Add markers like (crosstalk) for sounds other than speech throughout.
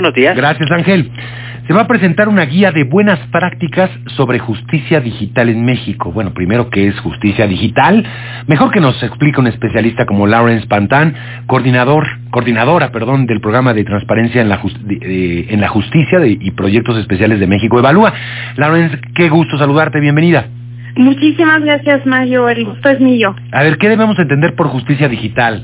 Buenos días. Gracias, Ángel. Se va a presentar una guía de buenas prácticas sobre justicia digital en México. Bueno, primero, ¿qué es justicia digital? Mejor que nos explique un especialista como Lawrence Pantán, coordinador, coordinadora, perdón, del programa de transparencia en la, en la justicia y proyectos especiales de México Evalúa. Lawrence, qué gusto saludarte, bienvenida. Muchísimas gracias, Mario. El gusto es mío. A ver, ¿qué debemos entender por justicia digital?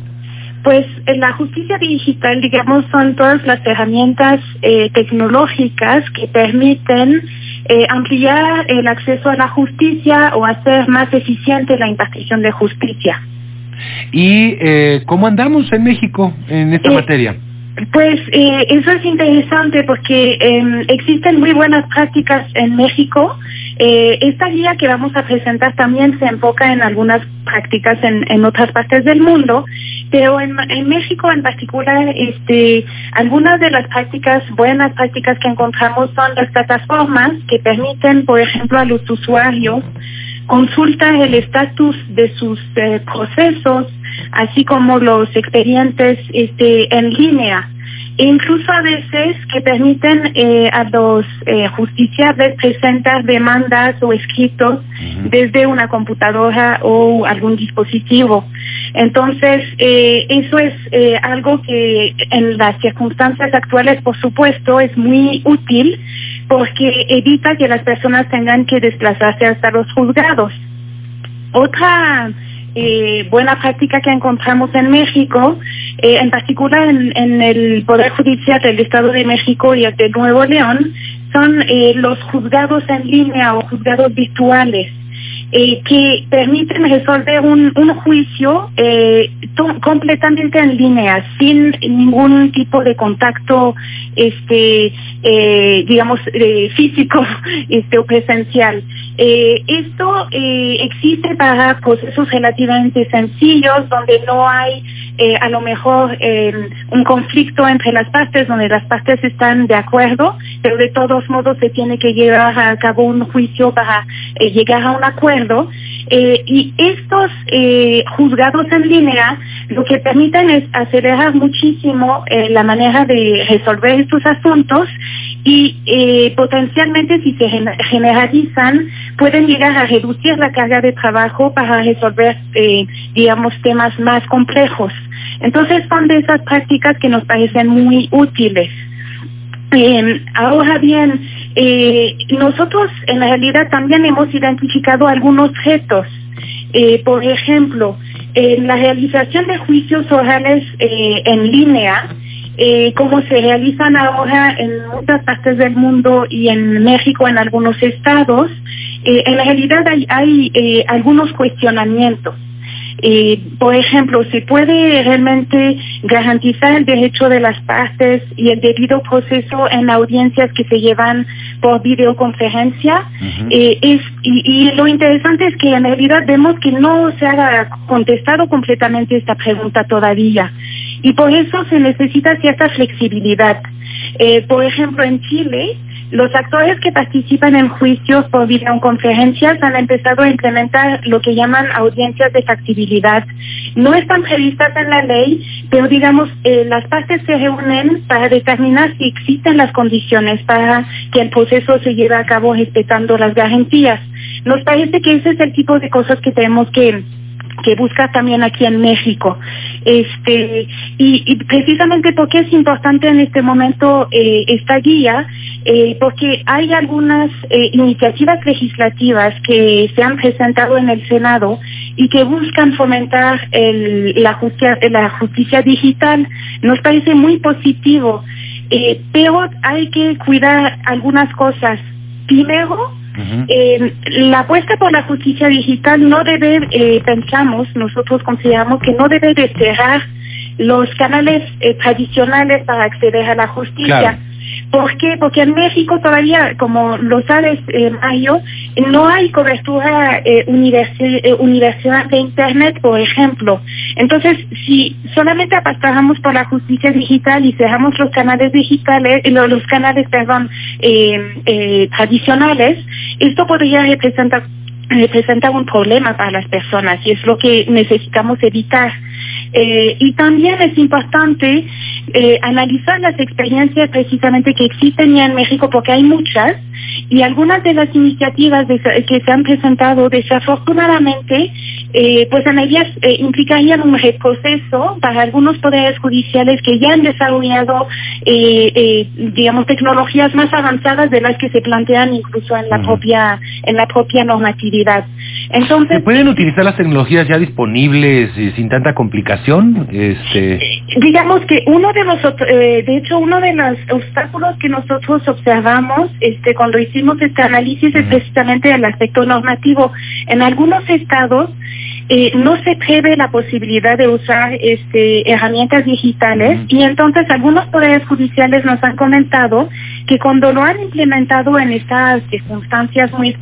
Pues la justicia digital, digamos, son todas las herramientas eh, tecnológicas que permiten eh, ampliar el acceso a la justicia o hacer más eficiente la impartición de justicia. ¿Y eh, cómo andamos en México en esta materia? Pues eh, eso es interesante porque eh, existen muy buenas prácticas en México. Eh, esta guía que vamos a presentar también se enfoca en algunas prácticas en, otras partes del mundo, pero en, en, México en particular, este, algunas de las prácticas, buenas prácticas que encontramos son las plataformas que permiten, por ejemplo, a los usuarios consultar el estatus de sus eh, procesos, así como los expedientes este, en línea. E incluso a veces que permiten eh, a los eh, justiciables presentar demandas o escritos desde una computadora o algún dispositivo. Entonces, eh, eso es eh, algo que en las circunstancias actuales, por supuesto, es muy útil porque evita que las personas tengan que desplazarse hasta los juzgados. Otra eh, buena práctica que encontramos en México, eh, en particular en, el Poder Judicial del Estado de México y el de Nuevo León, son eh, los juzgados en línea o juzgados virtuales. Eh, que permiten resolver un, un juicio eh, completamente en línea, sin ningún tipo de contacto, este, eh, digamos, físico (laughs) este, o presencial. esto existe para procesos relativamente sencillos, donde no hay a lo mejor un conflicto entre las partes, donde las partes están de acuerdo, pero de todos modos se tiene que llevar a cabo un juicio para llegar a un acuerdo eh, y estos eh, juzgados en línea lo que permiten es acelerar muchísimo eh, la manera de resolver estos asuntos y potencialmente si se generalizan pueden llegar a reducir la carga de trabajo para resolver, digamos, temas más complejos. Entonces son de esas prácticas que nos parecen muy útiles. Eh, ahora bien, eh, nosotros en realidad también hemos identificado algunos retos. Eh, por ejemplo, en la realización de juicios orales eh, en línea, como se realizan ahora en muchas partes del mundo y en México en algunos estados, en realidad hay, algunos cuestionamientos. Eh, por ejemplo, ¿se puede realmente garantizar el derecho de las partes y el debido proceso en audiencias que se llevan por videoconferencia? Eh, es, y, y lo interesante es que en realidad vemos que no se ha contestado completamente esta pregunta todavía. Y por eso se necesita cierta flexibilidad. Eh, por ejemplo, en Chile, los actores que participan en juicios por videoconferencias han empezado a implementar lo que llaman audiencias de factibilidad. No están previstas en la ley, pero digamos, eh, las partes se reúnen para determinar si existen las condiciones para que el proceso se lleve a cabo respetando las garantías. Nos parece que ese es el tipo de cosas que tenemos que que busca también aquí en México. Este, y, precisamente porque es importante en este momento eh, esta guía, eh, porque hay algunas eh, iniciativas legislativas que se han presentado en el Senado y que buscan fomentar la, justicia, la justicia digital. Nos parece muy positivo, pero hay que cuidar algunas cosas. Primero, Eh, la apuesta por la justicia digital no debe, eh, pensamos, nosotros consideramos que no debe de cerrar los canales eh, tradicionales para acceder a la justicia. Claro. ¿Por qué? Porque en México todavía, como lo sabes, eh, Mayo, no hay cobertura eh, universi- eh, universal de Internet, por ejemplo. Entonces, si solamente apostamos por la justicia digital y cerramos los canales digitales, eh, lo- los canales, eh, tradicionales, esto podría representar representa un problema para las personas y es lo que necesitamos evitar. Eh, y también es importante eh, analizar las experiencias precisamente que existen ya en México, porque hay muchas, y algunas de las iniciativas que se han presentado desafortunadamente, eh, pues en ellas eh, implicarían un retroceso para algunos poderes judiciales que ya han desarrollado, digamos, tecnologías más avanzadas de las que se plantean incluso en la propia en la propia normatividad. Entonces, ¿se pueden utilizar las tecnologías ya disponibles sin tanta complicación? Este... Digamos que uno de los, eh, de hecho, uno de los obstáculos que nosotros observamos este, cuando hicimos este análisis es precisamente el aspecto normativo. En algunos estados eh, no se prevé la posibilidad de usar este, herramientas digitales y entonces algunos poderes judiciales nos han comentado que cuando lo han implementado en estas circunstancias muy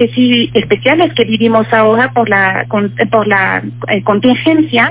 especiales que vivimos ahora por la, por la eh, contingencia,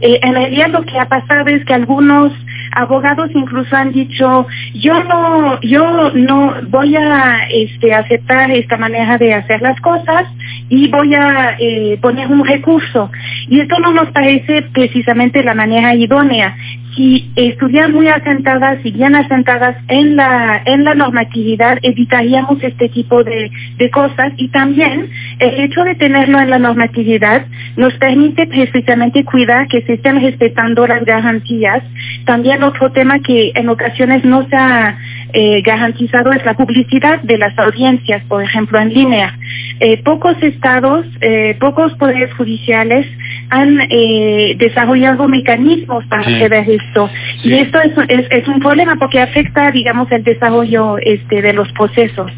en realidad lo que ha pasado es que algunos abogados incluso han dicho yo no yo no voy a este aceptar esta manera de hacer las cosas y voy a eh, poner un recurso. Y esto no nos parece precisamente la manera idónea si estuvieran muy asentadas bien asentadas en la en la normatividad evitaríamos este tipo de, de cosas. Y también el hecho de tenerlo en la normatividad nos permite precisamente cuidar que se estén respetando las garantías. También otro tema que en ocasiones no se ha eh, garantizado es la publicidad de las audiencias por ejemplo en línea. Eh, pocos estados eh, pocos poderes judiciales han eh, desarrollado mecanismos para hacer esto. Y esto es, es, un problema porque afecta, digamos, el desarrollo este, de los procesos.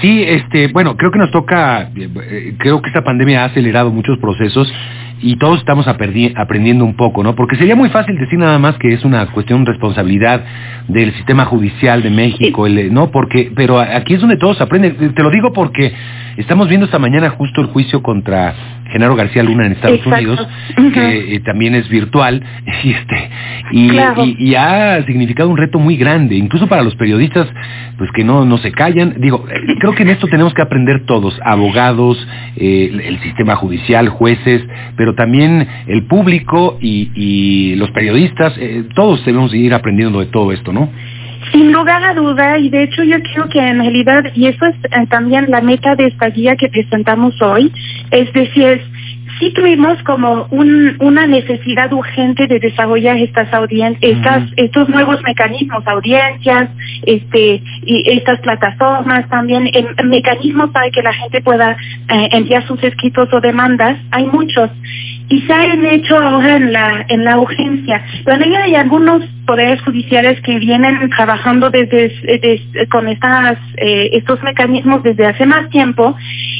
Sí, este, bueno, creo que nos toca, eh, creo que esta pandemia ha acelerado muchos procesos y todos estamos aprendiendo un poco, ¿no? Porque sería muy fácil decir nada más que es una cuestión de responsabilidad del sistema judicial de México, ¿no? Porque, pero aquí es donde todos aprenden. Te lo digo porque estamos viendo esta mañana justo el juicio contra Genaro García Luna en Estados Unidos, que eh, también es virtual, (laughs) y, este, y, ha significado un reto muy grande, incluso para los periodistas, pues que no, no se callan. Digo, eh, creo que en esto tenemos que aprender todos, abogados, eh, el sistema judicial, jueces, pero también el público y, los periodistas, todos debemos ir aprendiendo de todo esto, ¿no? Sin lugar a duda, y de hecho yo creo que en realidad, y eso es eh, también la meta de esta guía que presentamos hoy, es decir, sí tuvimos como un, una necesidad urgente de desarrollar estas audiencias, estas, estos nuevos mecanismos, audiencias, este, y estas plataformas también, mecanismos para que la gente pueda eh, enviar sus escritos o demandas, hay muchos se han hecho ahora en la en la urgencia. Pero hay algunos poderes judiciales que vienen trabajando desde, con estas eh, estos mecanismos desde hace más tiempo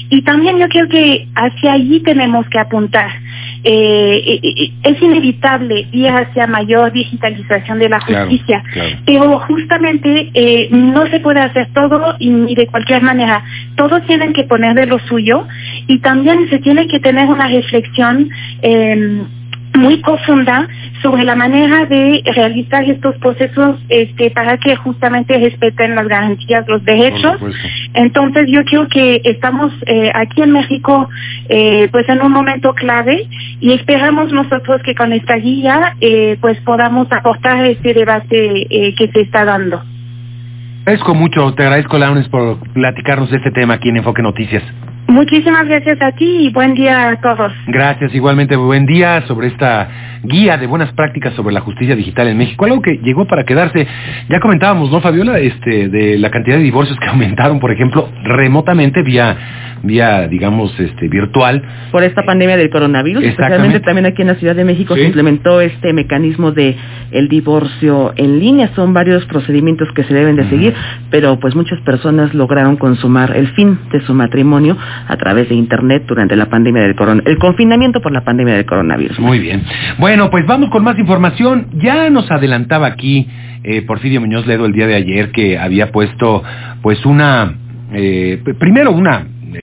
y también yo creo que hacia allí tenemos que apuntar. Eh, es inevitable ir hacia mayor digitalización de la justicia, pero justamente eh, no se puede hacer todo y ni de cualquier manera. Todos tienen que poner de lo suyo y también se tiene que tener una reflexión eh, muy profunda sobre la manera de realizar estos procesos este, para que justamente respeten las garantías, los derechos. Entonces yo creo que estamos eh, aquí en México eh, pues en un momento clave y esperamos nosotros que con esta guía eh, pues podamos aportar este debate que se está dando. Agradezco mucho, te agradezco Launes por platicarnos de este tema aquí en Enfoque Noticias. Muchísimas gracias a ti y buen día a todos. Gracias, igualmente buen día sobre esta guía de buenas prácticas sobre la justicia digital en México, algo que llegó para quedarse. Ya comentábamos, ¿no, Fabiola? Este, de la cantidad de divorcios que (laughs) aumentaron, por ejemplo, remotamente vía vía, digamos, este, virtual. Por esta pandemia del coronavirus, especialmente también aquí en la Ciudad de México se implementó este mecanismo de el divorcio en línea. Son varios procedimientos que se deben de seguir, pero pues muchas personas lograron consumar el fin de su matrimonio a través de internet durante la pandemia del coronavirus, el confinamiento por la pandemia del coronavirus. Muy bien. Bueno, pues vamos con más información. Ya nos adelantaba aquí eh, Porfirio Muñoz Ledo el día de ayer que había puesto pues una eh, primero una